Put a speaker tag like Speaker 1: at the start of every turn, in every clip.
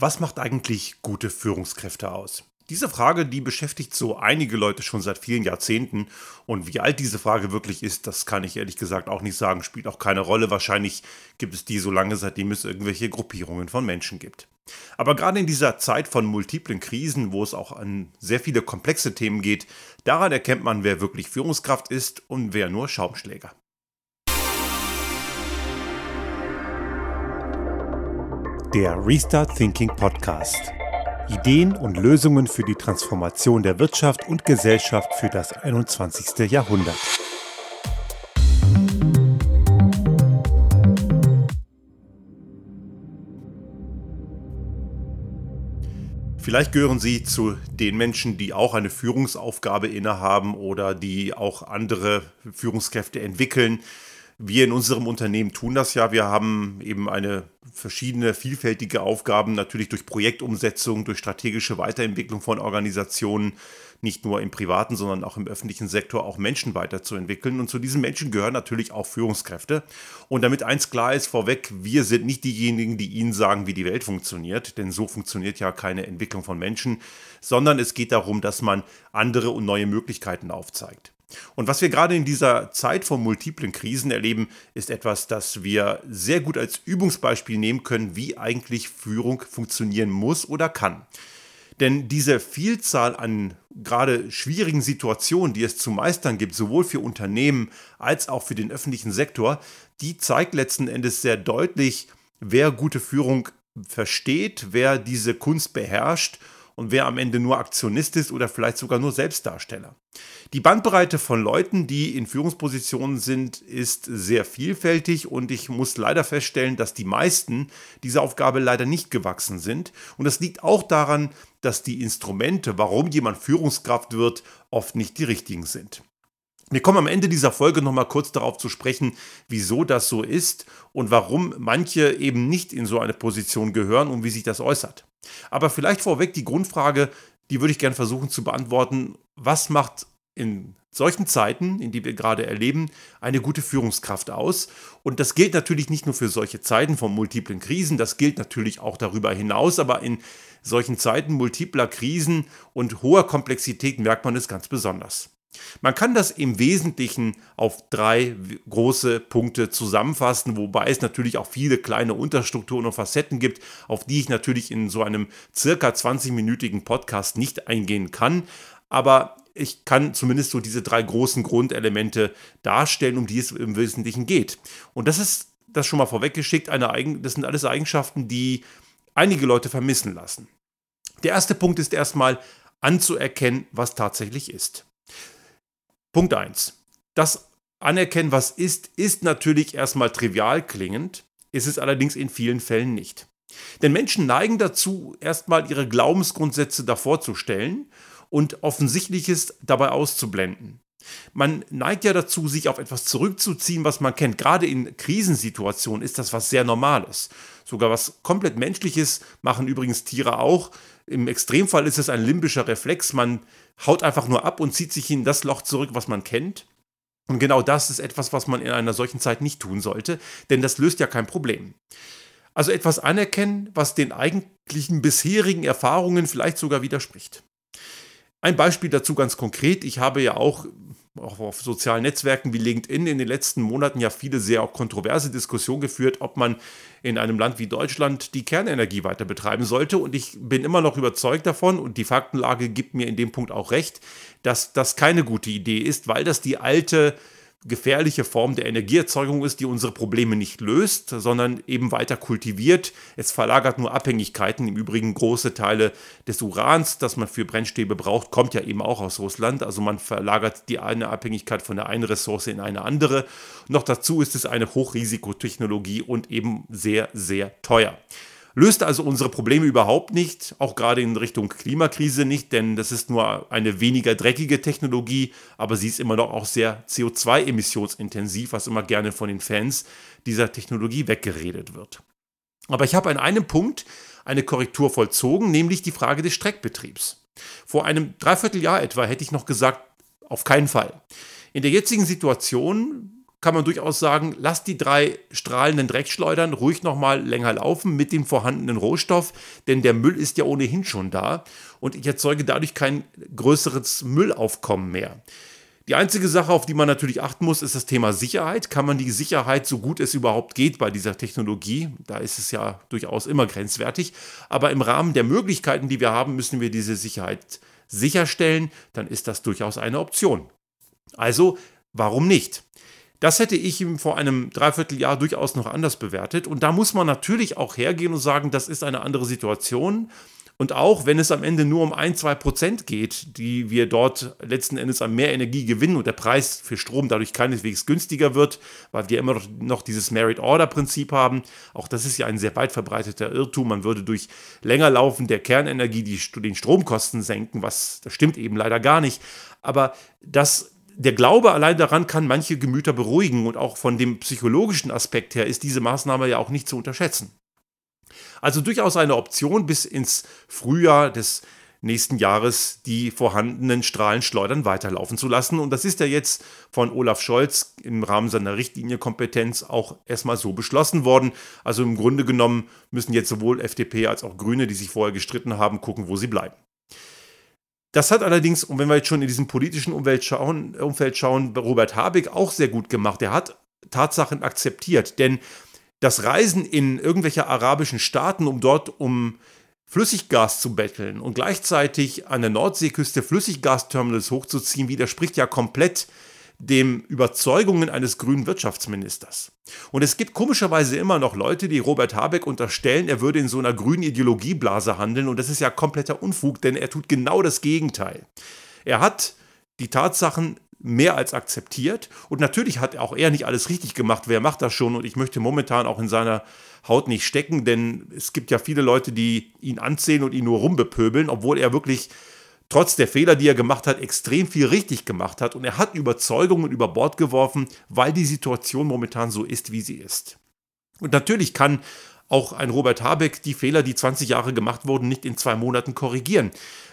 Speaker 1: Was macht eigentlich gute Führungskräfte aus? Diese Frage, die beschäftigt so einige Leute schon seit vielen Jahrzehnten. Und wie alt diese Frage wirklich ist, das kann ich ehrlich gesagt auch nicht sagen, spielt auch keine Rolle. Wahrscheinlich gibt es die so lange, seitdem es irgendwelche Gruppierungen von Menschen gibt. Aber gerade in dieser Zeit von multiplen Krisen, wo es auch an sehr viele komplexe Themen geht, daran erkennt man, wer wirklich Führungskraft ist und wer nur Schaumschläger. Der Restart Thinking Podcast. Ideen und Lösungen für die Transformation der Wirtschaft und Gesellschaft für das 21. Jahrhundert. Vielleicht gehören Sie zu den Menschen, die auch eine Führungsaufgabe innehaben oder die auch andere Führungskräfte entwickeln. Wir in unserem Unternehmen tun das ja. Wir haben eben eine verschiedene, vielfältige Aufgaben, natürlich durch Projektumsetzung, durch strategische Weiterentwicklung von Organisationen, nicht nur im privaten, sondern auch im öffentlichen Sektor, auch Menschen weiterzuentwickeln. Und zu diesen Menschen gehören natürlich auch Führungskräfte. Und damit eins klar ist vorweg, wir sind nicht diejenigen, die Ihnen sagen, wie die Welt funktioniert, denn so funktioniert ja keine Entwicklung von Menschen, sondern es geht darum, dass man andere und neue Möglichkeiten aufzeigt. Und was wir gerade in dieser Zeit von multiplen Krisen erleben, ist etwas, das wir sehr gut als Übungsbeispiel nehmen können, wie eigentlich Führung funktionieren muss oder kann. Denn diese Vielzahl an gerade schwierigen Situationen, die es zu meistern gibt, sowohl für Unternehmen als auch für den öffentlichen Sektor, die zeigt letzten Endes sehr deutlich, wer gute Führung versteht, wer diese Kunst beherrscht und wer am Ende nur Aktionist ist oder vielleicht sogar nur Selbstdarsteller. Die Bandbreite von Leuten, die in Führungspositionen sind, ist sehr vielfältig und ich muss leider feststellen, dass die meisten dieser Aufgabe leider nicht gewachsen sind. Und das liegt auch daran, dass die Instrumente, warum jemand Führungskraft wird, oft nicht die richtigen sind. Wir kommen am Ende dieser Folge nochmal kurz darauf zu sprechen, wieso das so ist und warum manche eben nicht in so eine Position gehören und wie sich das äußert. Aber vielleicht vorweg die Grundfrage, die würde ich gerne versuchen zu beantworten. Was macht in solchen Zeiten, in die wir gerade erleben, eine gute Führungskraft aus? Und das gilt natürlich nicht nur für solche Zeiten von multiplen Krisen, das gilt natürlich auch darüber hinaus, aber in solchen Zeiten multipler Krisen und hoher Komplexität merkt man es ganz besonders. Man kann das im Wesentlichen auf drei große Punkte zusammenfassen, wobei es natürlich auch viele kleine Unterstrukturen und Facetten gibt, auf die ich natürlich in so einem circa 20-minütigen Podcast nicht eingehen kann. Aber ich kann zumindest so diese drei großen Grundelemente darstellen, um die es im Wesentlichen geht. Und das ist das schon mal vorweggeschickt, eine Eigen das sind alles Eigenschaften, die einige Leute vermissen lassen. Der erste Punkt ist erstmal anzuerkennen, was tatsächlich ist. Punkt 1. Das Anerkennen, was ist, ist natürlich erstmal trivial klingend, ist es allerdings in vielen Fällen nicht. Denn Menschen neigen dazu, erstmal ihre Glaubensgrundsätze davor zu stellen und Offensichtliches dabei auszublenden. Man neigt ja dazu, sich auf etwas zurückzuziehen, was man kennt. Gerade in Krisensituationen ist das was sehr Normales. Sogar was komplett Menschliches machen übrigens Tiere auch. Im Extremfall ist es ein limbischer Reflex. Man haut einfach nur ab und zieht sich in das Loch zurück, was man kennt. Und genau das ist etwas, was man in einer solchen Zeit nicht tun sollte, denn das löst ja kein Problem. Also etwas anerkennen, was den eigentlichen bisherigen Erfahrungen vielleicht sogar widerspricht. Ein Beispiel dazu ganz konkret. Ich habe ja auch, auch auf sozialen Netzwerken wie LinkedIn in den letzten Monaten ja viele sehr kontroverse Diskussionen geführt, ob man in einem Land wie Deutschland die Kernenergie weiter betreiben sollte. Und ich bin immer noch überzeugt davon, und die Faktenlage gibt mir in dem Punkt auch recht, dass das keine gute Idee ist, weil das die alte gefährliche Form der Energieerzeugung ist, die unsere Probleme nicht löst, sondern eben weiter kultiviert. Es verlagert nur Abhängigkeiten. Im Übrigen große Teile des Urans, das man für Brennstäbe braucht, kommt ja eben auch aus Russland. Also man verlagert die eine Abhängigkeit von der einen Ressource in eine andere. Noch dazu ist es eine Hochrisikotechnologie und eben sehr, sehr teuer. Löst also unsere Probleme überhaupt nicht, auch gerade in Richtung Klimakrise nicht, denn das ist nur eine weniger dreckige Technologie, aber sie ist immer noch auch sehr CO2-emissionsintensiv, was immer gerne von den Fans dieser Technologie weggeredet wird. Aber ich habe an einem Punkt eine Korrektur vollzogen, nämlich die Frage des Streckbetriebs. Vor einem Dreivierteljahr etwa hätte ich noch gesagt, auf keinen Fall. In der jetzigen Situation kann man durchaus sagen, lasst die drei strahlenden Dreckschleudern ruhig nochmal länger laufen mit dem vorhandenen Rohstoff, denn der Müll ist ja ohnehin schon da und ich erzeuge dadurch kein größeres Müllaufkommen mehr. Die einzige Sache, auf die man natürlich achten muss, ist das Thema Sicherheit. Kann man die Sicherheit, so gut es überhaupt geht bei dieser Technologie, da ist es ja durchaus immer grenzwertig, aber im Rahmen der Möglichkeiten, die wir haben, müssen wir diese Sicherheit sicherstellen, dann ist das durchaus eine Option. Also, warum nicht? Das hätte ich ihm vor einem Dreivierteljahr durchaus noch anders bewertet. Und da muss man natürlich auch hergehen und sagen, das ist eine andere Situation. Und auch wenn es am Ende nur um ein, zwei Prozent geht, die wir dort letzten Endes an mehr Energie gewinnen und der Preis für Strom dadurch keineswegs günstiger wird, weil wir immer noch, dieses Merit-Order-Prinzip haben. Auch das ist ja ein sehr weit verbreiteter Irrtum. Man würde durch länger Laufen der Kernenergie die, den Stromkosten senken, was das stimmt eben leider gar nicht. Aber das der Glaube allein daran kann manche Gemüter beruhigen und auch von dem psychologischen Aspekt her ist diese Maßnahme ja auch nicht zu unterschätzen. Also durchaus eine Option, bis ins Frühjahr des nächsten Jahres die vorhandenen Strahlenschleudern weiterlaufen zu lassen. Und das ist ja jetzt von Olaf Scholz im Rahmen seiner Richtlinienkompetenz auch erstmal so beschlossen worden. Also im Grunde genommen müssen jetzt sowohl FDP als auch Grüne, die sich vorher gestritten haben, gucken, wo sie bleiben. Das hat allerdings, und wenn wir jetzt schon in diesem politischen Umfeld schauen, Umfeld schauen, Robert Habeck auch sehr gut gemacht. Er hat Tatsachen akzeptiert, denn das Reisen in irgendwelche arabischen Staaten, um dort um Flüssiggas zu betteln und gleichzeitig an der Nordseeküste Flüssiggasterminals hochzuziehen, widerspricht ja komplett dem Überzeugungen eines grünen Wirtschaftsministers. Und es gibt komischerweise immer noch Leute, die Robert Habeck unterstellen, er würde in so einer grünen Ideologieblase handeln. Und das ist ja kompletter Unfug, denn er tut genau das Gegenteil. Er hat die Tatsachen mehr als akzeptiert. Und natürlich hat auch er nicht alles richtig gemacht. Wer macht das schon? Und ich möchte momentan auch in seiner Haut nicht stecken, denn es gibt ja viele Leute, die ihn anzählen und ihn nur rumbepöbeln, obwohl er wirklich trotz der Fehler, die er gemacht hat, extrem viel richtig gemacht hat und er hat Überzeugungen über Bord geworfen, weil die Situation momentan so ist, wie sie ist. Und natürlich kann auch ein Robert Habeck die Fehler, die 20 Jahre gemacht wurden, nicht in zwei Monaten korrigieren.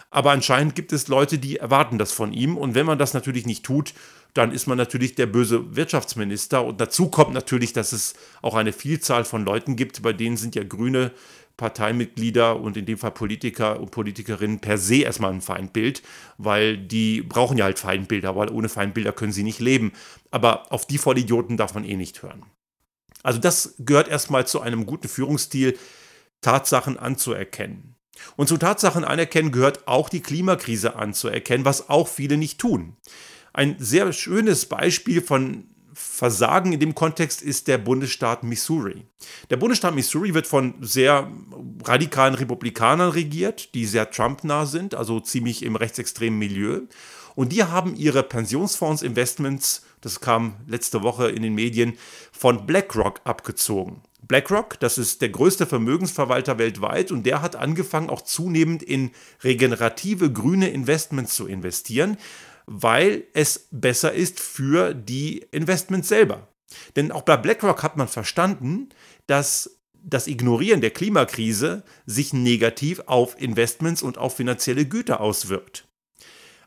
Speaker 1: Aber anscheinend gibt es Leute, die erwarten das von ihm. Und wenn man das natürlich nicht tut, dann ist man natürlich der böse Wirtschaftsminister. Und dazu kommt natürlich, dass es auch eine Vielzahl von Leuten gibt, bei denen sind ja Grüne Parteimitglieder und in dem Fall Politiker und Politikerinnen per se erstmal ein Feindbild, weil die brauchen ja halt Feindbilder, weil ohne Feindbilder können sie nicht leben. Aber auf die Vollidioten darf man eh nicht hören. Also das gehört erstmal zu einem guten Führungsstil, Tatsachen anzuerkennen. Und zu Tatsachen anerkennen gehört auch die Klimakrise anzuerkennen, was auch viele nicht tun. Ein sehr schönes Beispiel von Versagen in dem Kontext ist der Bundesstaat Missouri. Der Bundesstaat Missouri wird von sehr radikalen Republikanern regiert, die sehr Trump-nah sind, also ziemlich im rechtsextremen Milieu. Und die haben ihre Pensionsfonds-Investments, das kam letzte Woche in den Medien, von BlackRock abgezogen. BlackRock, das ist der größte Vermögensverwalter weltweit und der hat angefangen, auch zunehmend in regenerative grüne Investments zu investieren weil es besser ist für die Investments selber. Denn auch bei BlackRock hat man verstanden, dass das Ignorieren der Klimakrise sich negativ auf Investments und auf finanzielle Güter auswirkt.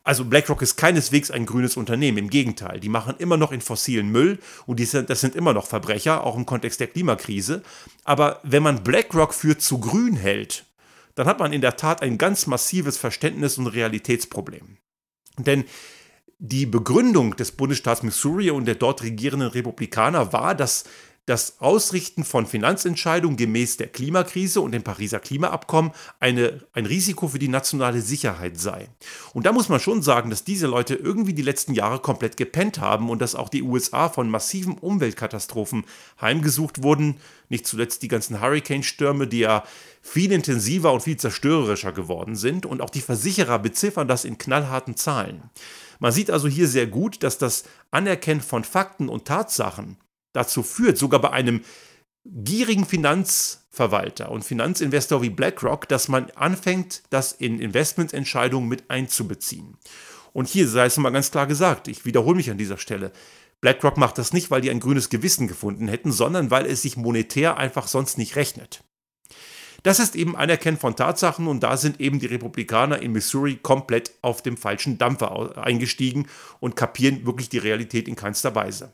Speaker 1: Also BlackRock ist keineswegs ein grünes Unternehmen, im Gegenteil, die machen immer noch in fossilen Müll und sind, das sind immer noch Verbrecher, auch im Kontext der Klimakrise. Aber wenn man BlackRock für zu grün hält, dann hat man in der Tat ein ganz massives Verständnis und Realitätsproblem. Denn die Begründung des Bundesstaats Missouri und der dort regierenden Republikaner war, dass das Ausrichten von Finanzentscheidungen gemäß der Klimakrise und dem Pariser Klimaabkommen eine, ein Risiko für die nationale Sicherheit sei. Und da muss man schon sagen, dass diese Leute irgendwie die letzten Jahre komplett gepennt haben und dass auch die USA von massiven Umweltkatastrophen heimgesucht wurden. Nicht zuletzt die ganzen Hurrikanstürme, die ja viel intensiver und viel zerstörerischer geworden sind. Und auch die Versicherer beziffern das in knallharten Zahlen. Man sieht also hier sehr gut, dass das Anerkennen von Fakten und Tatsachen dazu führt, sogar bei einem gierigen Finanzverwalter und Finanzinvestor wie BlackRock, dass man anfängt, das in Investmententscheidungen mit einzubeziehen. Und hier sei es mal ganz klar gesagt, ich wiederhole mich an dieser Stelle, BlackRock macht das nicht, weil die ein grünes Gewissen gefunden hätten, sondern weil es sich monetär einfach sonst nicht rechnet. Das ist eben Anerkennen von Tatsachen und da sind eben die Republikaner in Missouri komplett auf dem falschen Dampfer eingestiegen und kapieren wirklich die Realität in keinster Weise.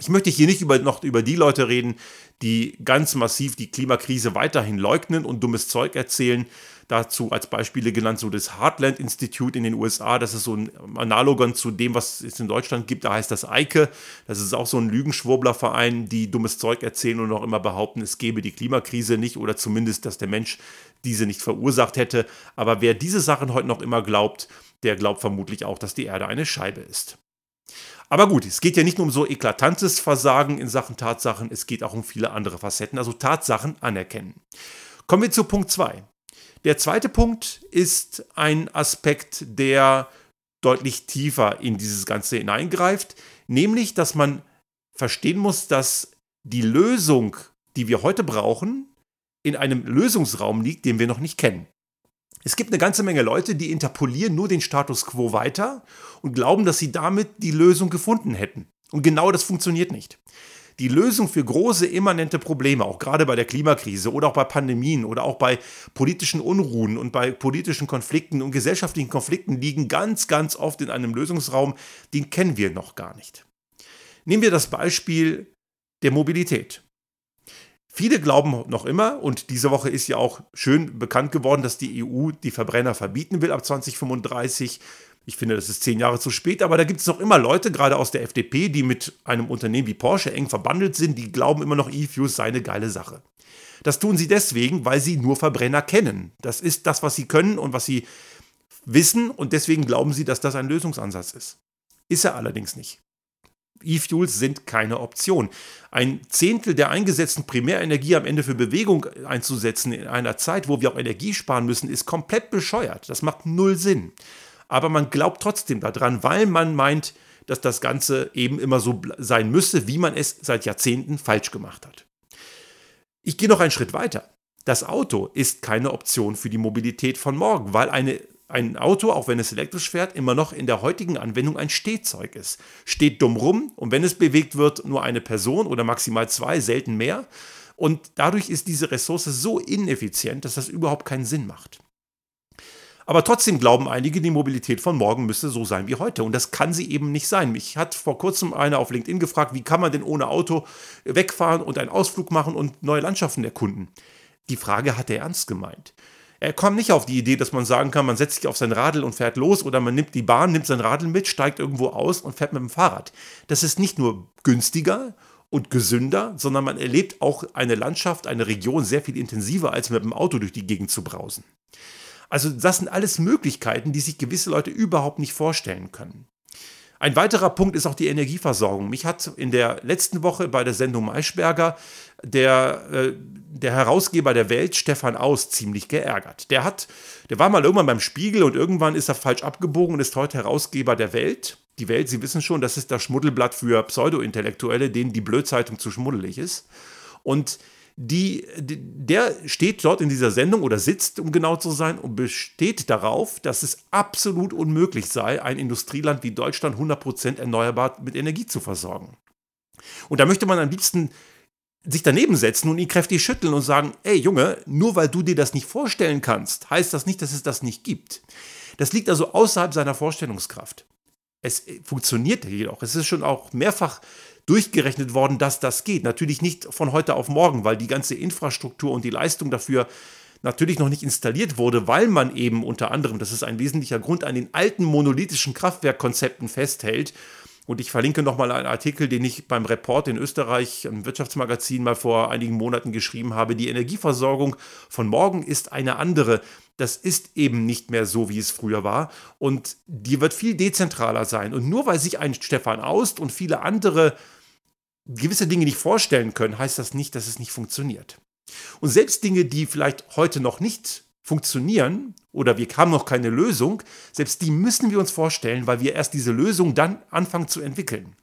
Speaker 1: Ich möchte hier nicht über, noch über die Leute reden, die ganz massiv die Klimakrise weiterhin leugnen und dummes Zeug erzählen. Dazu als Beispiele genannt so das Heartland Institute in den USA. Das ist so ein Analogon zu dem, was es in Deutschland gibt. Da heißt das EIKE. Das ist auch so ein Lügenschwurblerverein, die dummes Zeug erzählen und noch immer behaupten, es gäbe die Klimakrise nicht oder zumindest, dass der Mensch diese nicht verursacht hätte. Aber wer diese Sachen heute noch immer glaubt, der glaubt vermutlich auch, dass die Erde eine Scheibe ist. Aber gut, es geht ja nicht nur um so eklatantes Versagen in Sachen Tatsachen, es geht auch um viele andere Facetten, also Tatsachen anerkennen. Kommen wir zu Punkt 2. Der zweite Punkt ist ein Aspekt, der deutlich tiefer in dieses Ganze hineingreift, nämlich, dass man verstehen muss, dass die Lösung, die wir heute brauchen, in einem Lösungsraum liegt, den wir noch nicht kennen. Es gibt eine ganze Menge Leute, die interpolieren nur den Status quo weiter und glauben, dass sie damit die Lösung gefunden hätten. Und genau das funktioniert nicht. Die Lösung für große immanente Probleme, auch gerade bei der Klimakrise oder auch bei Pandemien oder auch bei politischen Unruhen und bei politischen Konflikten und gesellschaftlichen Konflikten liegen ganz, ganz oft in einem Lösungsraum, den kennen wir noch gar nicht. Nehmen wir das Beispiel der Mobilität. Viele glauben noch immer, und diese Woche ist ja auch schön bekannt geworden, dass die EU die Verbrenner verbieten will ab 2035. Ich finde, das ist zehn Jahre zu spät, aber da gibt es noch immer Leute, gerade aus der FDP, die mit einem Unternehmen wie Porsche eng verbandelt sind, die glauben immer noch, E-Fuels sei eine geile Sache. Das tun sie deswegen, weil sie nur Verbrenner kennen. Das ist das, was sie können und was sie wissen und deswegen glauben sie, dass das ein Lösungsansatz ist. Ist er allerdings nicht. E-Fuels sind keine Option. Ein Zehntel der eingesetzten Primärenergie am Ende für Bewegung einzusetzen in einer Zeit, wo wir auch Energie sparen müssen, ist komplett bescheuert. Das macht null Sinn. Aber man glaubt trotzdem daran, weil man meint, dass das Ganze eben immer so sein müsse, wie man es seit Jahrzehnten falsch gemacht hat. Ich gehe noch einen Schritt weiter. Das Auto ist keine Option für die Mobilität von morgen, weil eine ein Auto, auch wenn es elektrisch fährt, immer noch in der heutigen Anwendung ein Stehzeug ist. Steht dumm rum und wenn es bewegt wird, nur eine Person oder maximal zwei, selten mehr. Und dadurch ist diese Ressource so ineffizient, dass das überhaupt keinen Sinn macht. Aber trotzdem glauben einige, die Mobilität von morgen müsste so sein wie heute. Und das kann sie eben nicht sein. Mich hat vor kurzem einer auf LinkedIn gefragt, wie kann man denn ohne Auto wegfahren und einen Ausflug machen und neue Landschaften erkunden? Die Frage hat er ernst gemeint. Er kommt nicht auf die Idee, dass man sagen kann, man setzt sich auf sein Radl und fährt los oder man nimmt die Bahn, nimmt sein Radl mit, steigt irgendwo aus und fährt mit dem Fahrrad. Das ist nicht nur günstiger und gesünder, sondern man erlebt auch eine Landschaft, eine Region sehr viel intensiver, als mit dem Auto durch die Gegend zu brausen. Also das sind alles Möglichkeiten, die sich gewisse Leute überhaupt nicht vorstellen können. Ein weiterer Punkt ist auch die Energieversorgung. Mich hat in der letzten Woche bei der Sendung Maischberger der, äh, der Herausgeber der Welt, Stefan Aus, ziemlich geärgert. Der hat, der war mal irgendwann beim Spiegel und irgendwann ist er falsch abgebogen und ist heute Herausgeber der Welt. Die Welt, Sie wissen schon, das ist das Schmuddelblatt für Pseudo-Intellektuelle, denen die Blödzeitung zu schmuddelig ist. Und die, der steht dort in dieser Sendung oder sitzt, um genau zu sein, und besteht darauf, dass es absolut unmöglich sei, ein Industrieland wie Deutschland 100% erneuerbar mit Energie zu versorgen. Und da möchte man am liebsten sich daneben setzen und ihn kräftig schütteln und sagen, ey Junge, nur weil du dir das nicht vorstellen kannst, heißt das nicht, dass es das nicht gibt. Das liegt also außerhalb seiner Vorstellungskraft. Es funktioniert jedoch. Es ist schon auch mehrfach durchgerechnet worden, dass das geht. Natürlich nicht von heute auf morgen, weil die ganze Infrastruktur und die Leistung dafür natürlich noch nicht installiert wurde, weil man eben unter anderem, das ist ein wesentlicher Grund, an den alten monolithischen Kraftwerkkonzepten festhält. Und ich verlinke nochmal einen Artikel, den ich beim Report in Österreich, im Wirtschaftsmagazin, mal vor einigen Monaten geschrieben habe. Die Energieversorgung von morgen ist eine andere. Das ist eben nicht mehr so, wie es früher war. Und die wird viel dezentraler sein. Und nur weil sich ein Stefan Aust und viele andere gewisse Dinge nicht vorstellen können, heißt das nicht, dass es nicht funktioniert. Und selbst Dinge, die vielleicht heute noch nicht funktionieren oder wir haben noch keine Lösung, selbst die müssen wir uns vorstellen, weil wir erst diese Lösung dann anfangen zu entwickeln.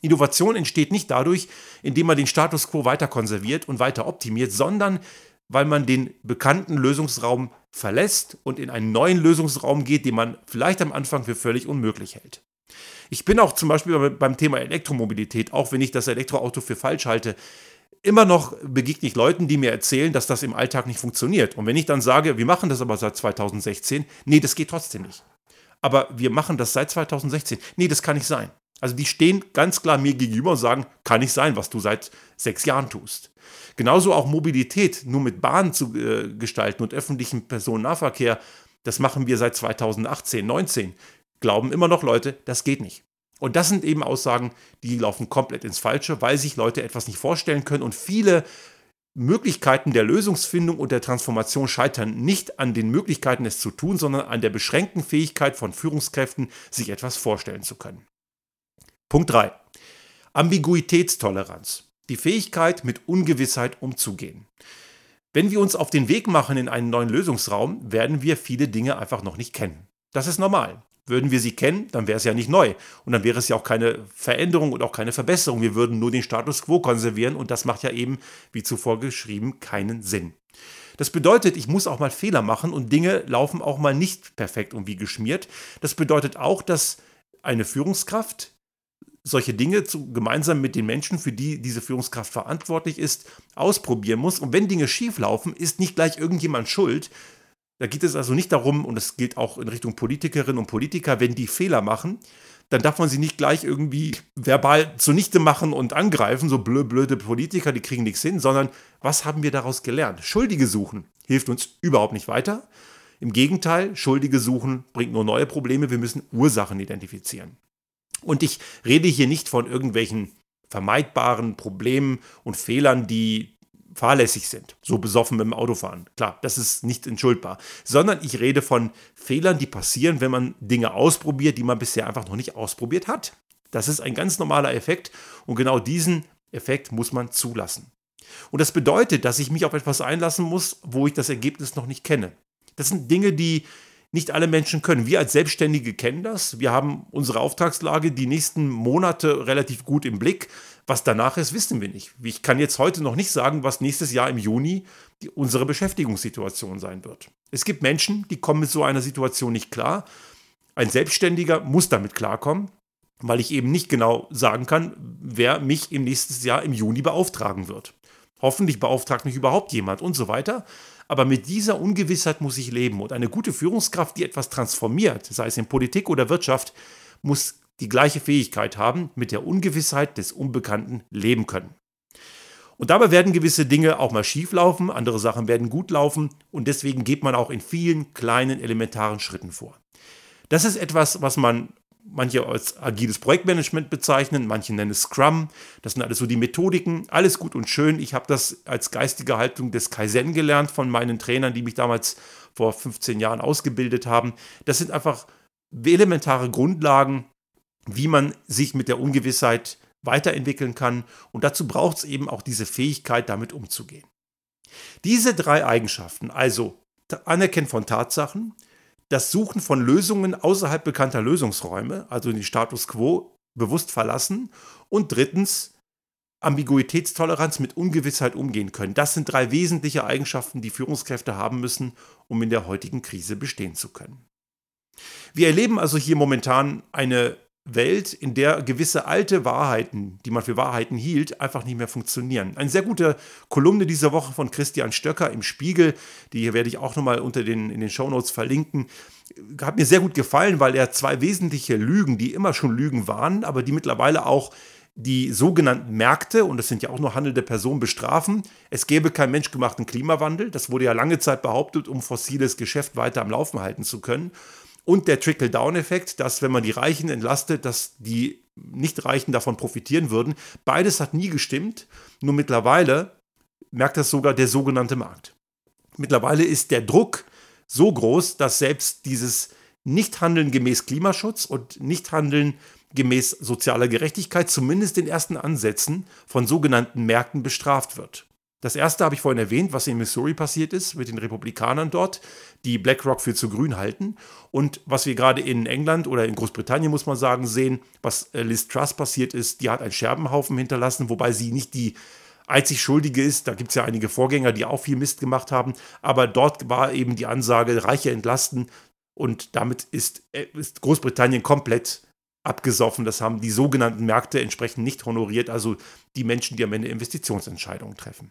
Speaker 1: Innovation entsteht nicht dadurch, indem man den Status quo weiter konserviert und weiter optimiert, sondern weil man den bekannten Lösungsraum verlässt und in einen neuen Lösungsraum geht, den man vielleicht am Anfang für völlig unmöglich hält. Ich bin auch zum Beispiel beim Thema Elektromobilität, auch wenn ich das Elektroauto für falsch halte, immer noch begegne ich Leuten, die mir erzählen, dass das im Alltag nicht funktioniert. Und wenn ich dann sage, wir machen das aber seit 2016, nee, das geht trotzdem nicht. Aber wir machen das seit 2016. Nee, das kann nicht sein. Also die stehen ganz klar mir gegenüber und sagen, kann nicht sein, was du seit sechs Jahren tust. Genauso auch Mobilität nur mit Bahn zu äh, gestalten und öffentlichem Personennahverkehr, das machen wir seit 2018, 19. Glauben immer noch Leute, das geht nicht. Und das sind eben Aussagen, die laufen komplett ins Falsche, weil sich Leute etwas nicht vorstellen können und viele Möglichkeiten der Lösungsfindung und der Transformation scheitern nicht an den Möglichkeiten, es zu tun, sondern an der beschränkten Fähigkeit von Führungskräften, sich etwas vorstellen zu können. Punkt 3. Ambiguitätstoleranz. Die Fähigkeit, mit Ungewissheit umzugehen. Wenn wir uns auf den Weg machen in einen neuen Lösungsraum, werden wir viele Dinge einfach noch nicht kennen. Das ist normal. Würden wir sie kennen, dann wäre es ja nicht neu. Und dann wäre es ja auch keine Veränderung und auch keine Verbesserung. Wir würden nur den Status quo konservieren und das macht ja eben, wie zuvor geschrieben, keinen Sinn. Das bedeutet, ich muss auch mal Fehler machen und Dinge laufen auch mal nicht perfekt und wie geschmiert. Das bedeutet auch, dass eine Führungskraft solche Dinge zu, gemeinsam mit den Menschen, für die diese Führungskraft verantwortlich ist, ausprobieren muss. Und wenn Dinge schief laufen, ist nicht gleich irgendjemand schuld. Da geht es also nicht darum, und das gilt auch in Richtung Politikerinnen und Politiker, wenn die Fehler machen, dann darf man sie nicht gleich irgendwie verbal zunichte machen und angreifen, so blöde, blöde Politiker, die kriegen nichts hin, sondern was haben wir daraus gelernt? Schuldige suchen hilft uns überhaupt nicht weiter. Im Gegenteil, Schuldige suchen bringt nur neue Probleme. Wir müssen Ursachen identifizieren. Und ich rede hier nicht von irgendwelchen vermeidbaren Problemen und Fehlern, die fahrlässig sind, so besoffen dem Autofahren. Klar, das ist nicht entschuldbar, sondern ich rede von Fehlern, die passieren, wenn man Dinge ausprobiert, die man bisher einfach noch nicht ausprobiert hat. Das ist ein ganz normaler Effekt und genau diesen Effekt muss man zulassen. Und das bedeutet, dass ich mich auf etwas einlassen muss, wo ich das Ergebnis noch nicht kenne. Das sind Dinge, die nicht alle Menschen können. Wir als Selbstständige kennen das. Wir haben unsere Auftragslage die nächsten Monate relativ gut im Blick. Was danach ist, wissen wir nicht. Ich kann jetzt heute noch nicht sagen, was nächstes Jahr im Juni die, unsere Beschäftigungssituation sein wird. Es gibt Menschen, die kommen mit so einer Situation nicht klar. Ein Selbstständiger muss damit klarkommen, weil ich eben nicht genau sagen kann, wer mich im nächsten Jahr im Juni beauftragen wird. Hoffentlich beauftragt mich überhaupt jemand und so weiter. Aber mit dieser Ungewissheit muss ich leben. Und eine gute Führungskraft, die etwas transformiert, sei es in Politik oder Wirtschaft, muss die gleiche Fähigkeit haben, mit der Ungewissheit des Unbekannten leben können. Und dabei werden gewisse Dinge auch mal schief laufen, andere Sachen werden gut laufen und deswegen geht man auch in vielen kleinen elementaren Schritten vor. Das ist etwas, was man manche als agiles Projektmanagement bezeichnen, manche nennen es Scrum. Das sind alles so die Methodiken. Alles gut und schön. Ich habe das als geistige Haltung des Kaizen gelernt von meinen Trainern, die mich damals vor 15 Jahren ausgebildet haben. Das sind einfach elementare Grundlagen, wie man sich mit der Ungewissheit weiterentwickeln kann. Und dazu braucht es eben auch diese Fähigkeit, damit umzugehen. Diese drei Eigenschaften, also Anerkennen von Tatsachen, das Suchen von Lösungen außerhalb bekannter Lösungsräume, also den Status quo, bewusst verlassen. Und drittens, Ambiguitätstoleranz mit Ungewissheit umgehen können. Das sind drei wesentliche Eigenschaften, die Führungskräfte haben müssen, um in der heutigen Krise bestehen zu können. Wir erleben also hier momentan eine Welt, in der gewisse alte Wahrheiten, die man für Wahrheiten hielt, einfach nicht mehr funktionieren. Eine sehr gute Kolumne dieser Woche von Christian Stöcker im Spiegel, die werde ich auch nochmal unter den, in den Shownotes verlinken, hat mir sehr gut gefallen, weil er zwei wesentliche Lügen, die immer schon Lügen waren, aber die mittlerweile auch die sogenannten Märkte, und das sind ja auch nur handelnde Personen, bestrafen. Es gäbe keinen menschgemachten Klimawandel. Das wurde ja lange Zeit behauptet, um fossiles Geschäft weiter am Laufen halten zu können. Und der Trickle-Down-Effekt, dass wenn man die Reichen entlastet, dass die Nicht-Reichen davon profitieren würden. Beides hat nie gestimmt. Nur mittlerweile merkt das sogar der sogenannte Markt. Mittlerweile ist der Druck so groß, dass selbst dieses Nichthandeln gemäß Klimaschutz und Nichthandeln gemäß sozialer Gerechtigkeit zumindest in ersten Ansätzen von sogenannten Märkten bestraft wird. Das erste habe ich vorhin erwähnt, was in Missouri passiert ist mit den Republikanern dort, die BlackRock für zu grün halten. Und was wir gerade in England oder in Großbritannien, muss man sagen, sehen, was äh, Liz Truss passiert ist, die hat einen Scherbenhaufen hinterlassen, wobei sie nicht die einzig Schuldige ist. Da gibt es ja einige Vorgänger, die auch viel Mist gemacht haben. Aber dort war eben die Ansage, Reiche entlasten. Und damit ist, äh, ist Großbritannien komplett abgesoffen. Das haben die sogenannten Märkte entsprechend nicht honoriert, also die Menschen, die am Ende Investitionsentscheidungen treffen.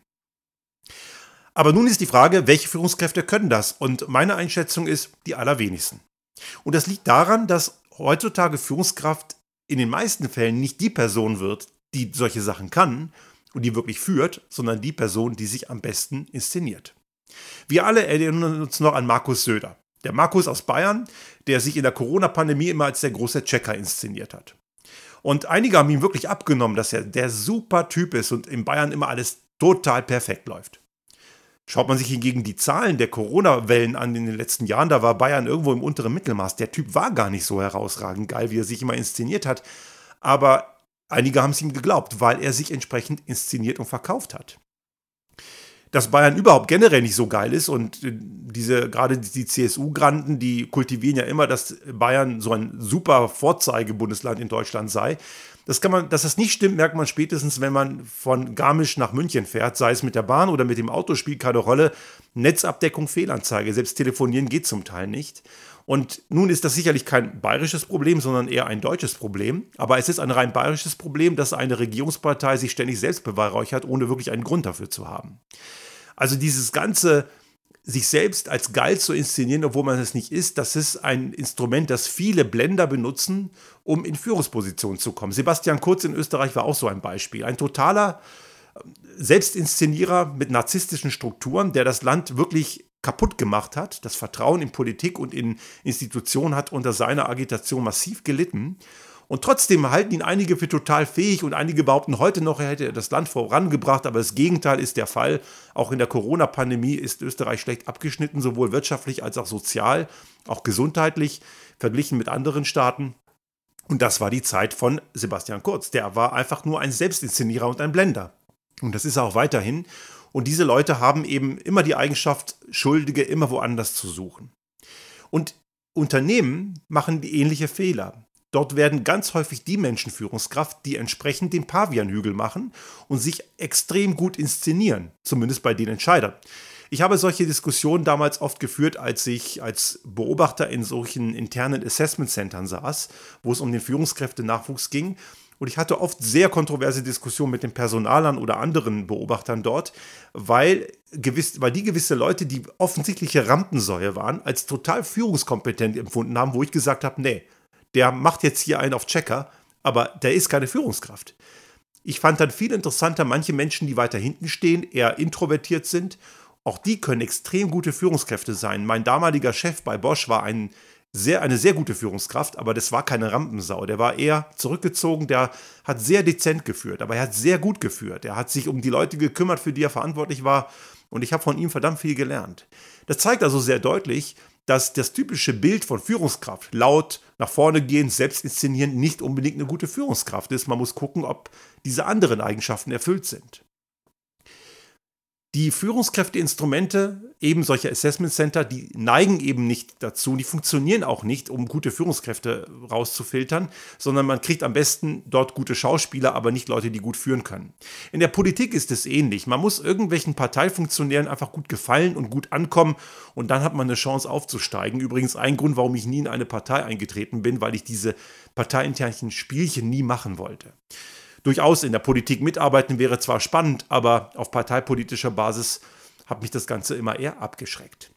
Speaker 1: Aber nun ist die Frage, welche Führungskräfte können das? Und meine Einschätzung ist, die allerwenigsten. Und das liegt daran, dass heutzutage Führungskraft in den meisten Fällen nicht die Person wird, die solche Sachen kann und die wirklich führt, sondern die Person, die sich am besten inszeniert. Wir alle erinnern uns noch an Markus Söder. Der Markus aus Bayern, der sich in der Corona-Pandemie immer als der große Checker inszeniert hat. Und einige haben ihm wirklich abgenommen, dass er der super Typ ist und in Bayern immer alles total perfekt läuft. Schaut man sich hingegen die Zahlen der Corona-Wellen an in den letzten Jahren, da war Bayern irgendwo im unteren Mittelmaß. Der Typ war gar nicht so herausragend geil, wie er sich immer inszeniert hat. Aber einige haben es ihm geglaubt, weil er sich entsprechend inszeniert und verkauft hat dass Bayern überhaupt generell nicht so geil ist und äh, diese gerade die CSU-Granten, die kultivieren ja immer, dass Bayern so ein super Vorzeigebundesland in Deutschland sei. Das kann man, dass das nicht stimmt, merkt man spätestens, wenn man von Garmisch nach München fährt, sei es mit der Bahn oder mit dem Auto, spielt keine Rolle. Netzabdeckung, Fehlanzeige, selbst telefonieren geht zum Teil nicht. Und nun ist das sicherlich kein bayerisches Problem, sondern eher ein deutsches Problem. Aber es ist ein rein bayerisches Problem, dass eine Regierungspartei sich ständig selbst beweihräuchert, ohne wirklich einen Grund dafür zu haben. Also dieses ganze sich selbst als geil zu inszenieren, obwohl man es nicht ist, das ist ein Instrument, das viele Blender benutzen, um in Führungspositionen zu kommen. Sebastian Kurz in Österreich war auch so ein Beispiel. Ein totaler äh, Selbstinszenierer mit narzisstischen Strukturen, der das Land wirklich kaputt gemacht hat. Das Vertrauen in Politik und in Institutionen hat unter seiner Agitation massiv gelitten. Und trotzdem halten ihn einige für total fähig und einige behaupten heute noch, er hätte das Land vorangebracht, aber das Gegenteil ist der Fall. Auch in der Corona-Pandemie ist Österreich schlecht abgeschnitten, sowohl wirtschaftlich als auch sozial, auch gesundheitlich, verglichen mit anderen Staaten. Und das war die Zeit von Sebastian Kurz. Der war einfach nur ein Selbstinszenierer und ein Blender. Und das ist er auch weiterhin. Und diese Leute haben eben immer die Eigenschaft, Schuldige immer woanders zu suchen. Und Unternehmen machen die ähnliche Fehler. Dort werden ganz häufig die Menschen Führungskraft, die entsprechend den Pavianhügel machen und sich extrem gut inszenieren, zumindest bei den Entscheidern. Ich habe solche Diskussionen damals oft geführt, als ich als Beobachter in solchen internen Assessment Centern saß, wo es um den Führungskräftenachwuchs ging. Und ich hatte oft sehr kontroverse Diskussionen mit den Personalern oder anderen Beobachtern dort, weil, gewiss, weil die gewisse Leute, die offensichtliche Rampensäue waren, als total führungskompetent empfunden haben, wo ich gesagt habe, nee, der macht jetzt hier einen auf Checker, aber der ist keine Führungskraft. Ich fand dann viel interessanter, manche Menschen, die weiter hinten stehen, eher introvertiert sind, auch die können extrem gute Führungskräfte sein. Mein damaliger Chef bei Bosch war ein sehr, eine sehr gute Führungskraft, aber das war keine Rampensau. Der war eher zurückgezogen, der hat sehr dezent geführt, aber er hat sehr gut geführt. Er hat sich um die Leute gekümmert, für die er verantwortlich war und ich habe von ihm verdammt viel gelernt. Das zeigt also sehr deutlich, dass das typische Bild von Führungskraft, laut, nach vorne gehen, selbst inszenieren, nicht unbedingt eine gute Führungskraft ist. Man muss gucken, ob diese anderen Eigenschaften erfüllt sind. Die Führungskräfteinstrumente, eben solche Assessment Center, die neigen eben nicht dazu, die funktionieren auch nicht, um gute Führungskräfte rauszufiltern, sondern man kriegt am besten dort gute Schauspieler, aber nicht Leute, die gut führen können. In der Politik ist es ähnlich. Man muss irgendwelchen Parteifunktionären einfach gut gefallen und gut ankommen und dann hat man eine Chance aufzusteigen. Übrigens ein Grund, warum ich nie in eine Partei eingetreten bin, weil ich diese parteiinternen Spielchen nie machen wollte durchaus in der Politik mitarbeiten wäre zwar spannend, aber auf parteipolitischer Basis hat mich das Ganze immer eher abgeschreckt.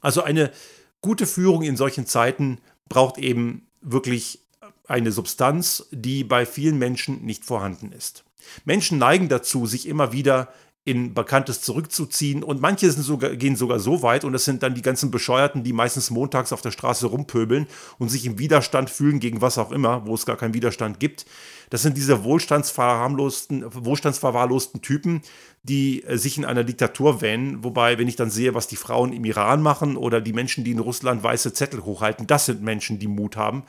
Speaker 1: Also eine gute Führung in solchen Zeiten braucht eben wirklich eine Substanz, die bei vielen Menschen nicht vorhanden ist. Menschen neigen dazu, sich immer wieder in Bekanntes zurückzuziehen. Und manche sogar, gehen sogar so weit, und das sind dann die ganzen Bescheuerten, die meistens montags auf der Straße rumpöbeln und sich im Widerstand fühlen gegen was auch immer, wo es gar keinen Widerstand gibt. Das sind diese wohlstandsverwahrlosten, wohlstandsverwahrlosten Typen, die äh, sich in einer Diktatur wähnen. Wobei, wenn ich dann sehe, was die Frauen im Iran machen oder die Menschen, die in Russland weiße Zettel hochhalten, das sind Menschen, die Mut haben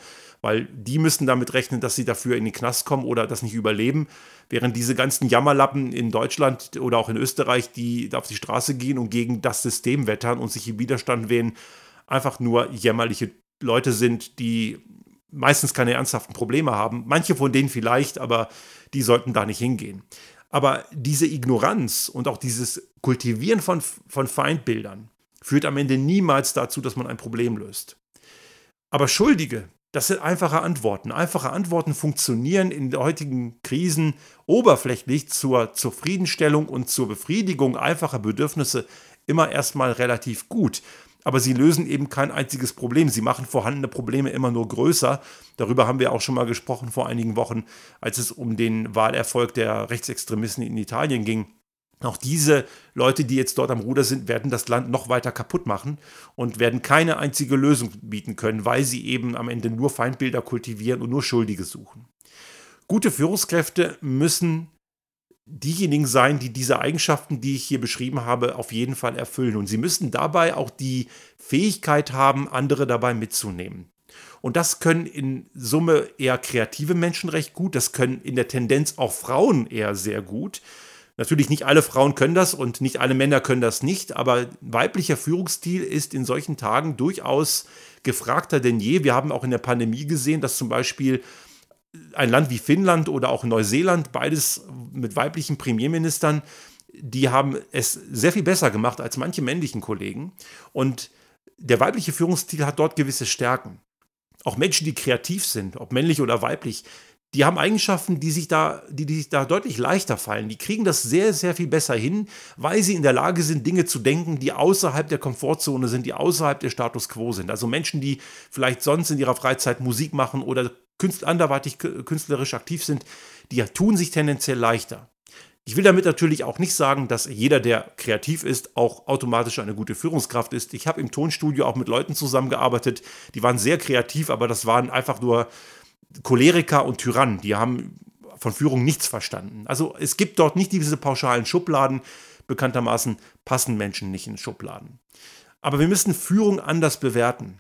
Speaker 1: weil die müssen damit rechnen, dass sie dafür in den Knast kommen oder das nicht überleben. Während diese ganzen Jammerlappen in Deutschland oder auch in Österreich, die auf die Straße gehen und gegen das System wettern und sich im Widerstand wählen, einfach nur jämmerliche Leute sind, die meistens keine ernsthaften Probleme haben. Manche von denen vielleicht, aber die sollten da nicht hingehen. Aber diese Ignoranz und auch dieses Kultivieren von, von Feindbildern führt am Ende niemals dazu, dass man ein Problem löst. Aber Schuldige, das sind einfache Antworten. Einfache Antworten funktionieren in heutigen Krisen oberflächlich zur Zufriedenstellung und zur Befriedigung einfacher Bedürfnisse immer erstmal relativ gut. aber sie lösen eben kein einziges Problem. Sie machen vorhandene Probleme immer nur größer. Darüber haben wir auch schon mal gesprochen vor einigen Wochen, als es um den Wahlerfolg der Rechtsextremisten in Italien ging. Auch diese Leute, die jetzt dort am Ruder sind, werden das Land noch weiter kaputt machen und werden keine einzige Lösung bieten können, weil sie eben am Ende nur Feindbilder kultivieren und nur Schuldige suchen. Gute Führungskräfte müssen diejenigen sein, die diese Eigenschaften, die ich hier beschrieben habe, auf jeden Fall erfüllen. Und sie müssen dabei auch die Fähigkeit haben, andere dabei mitzunehmen. Und das können in Summe eher kreative Menschen recht gut, das können in der Tendenz auch Frauen eher sehr gut. Natürlich nicht alle Frauen können das und nicht alle Männer können das nicht, aber weiblicher Führungsstil ist in solchen Tagen durchaus gefragter denn je. Wir haben auch in der Pandemie gesehen, dass zum Beispiel ein Land wie Finnland oder auch Neuseeland, beides mit weiblichen Premierministern, die haben es sehr viel besser gemacht als manche männlichen Kollegen. Und der weibliche Führungsstil hat dort gewisse Stärken. Auch Menschen, die kreativ sind, ob männlich oder weiblich, die haben Eigenschaften, die sich da, die, die sich da deutlich leichter fallen. Die kriegen das sehr, sehr viel besser hin, weil sie in der Lage sind, Dinge zu denken, die außerhalb der Komfortzone sind, die außerhalb der Status quo sind. Also Menschen, die vielleicht sonst in ihrer Freizeit Musik machen oder künstl anderweitig künstlerisch aktiv sind, die tun sich tendenziell leichter. Ich will damit natürlich auch nicht sagen, dass jeder, der kreativ ist, auch automatisch eine gute Führungskraft ist. Ich habe im Tonstudio auch mit Leuten zusammengearbeitet, die waren sehr kreativ, aber das waren einfach nur Choleriker und Tyrannen. Die haben von Führung nichts verstanden. Also es gibt dort nicht diese pauschalen Schubladen. Bekanntermaßen passen Menschen nicht in Schubladen. Aber wir müssen Führung anders bewerten.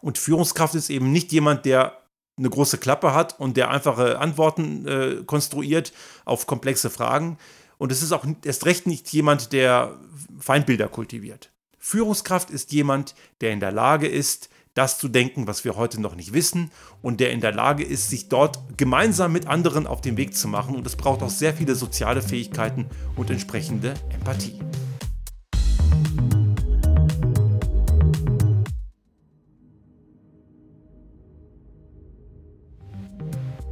Speaker 1: Und Führungskraft ist eben nicht jemand, der eine große Klappe hat und der einfache Antworten äh, konstruiert auf komplexe Fragen. Und es ist auch erst recht nicht jemand, der Feindbilder kultiviert. Führungskraft ist jemand, der in der Lage ist, das zu denken, was wir heute noch nicht wissen und der in der Lage ist, sich dort gemeinsam mit anderen auf den Weg zu machen. Und es braucht auch sehr viele soziale Fähigkeiten und entsprechende Empathie.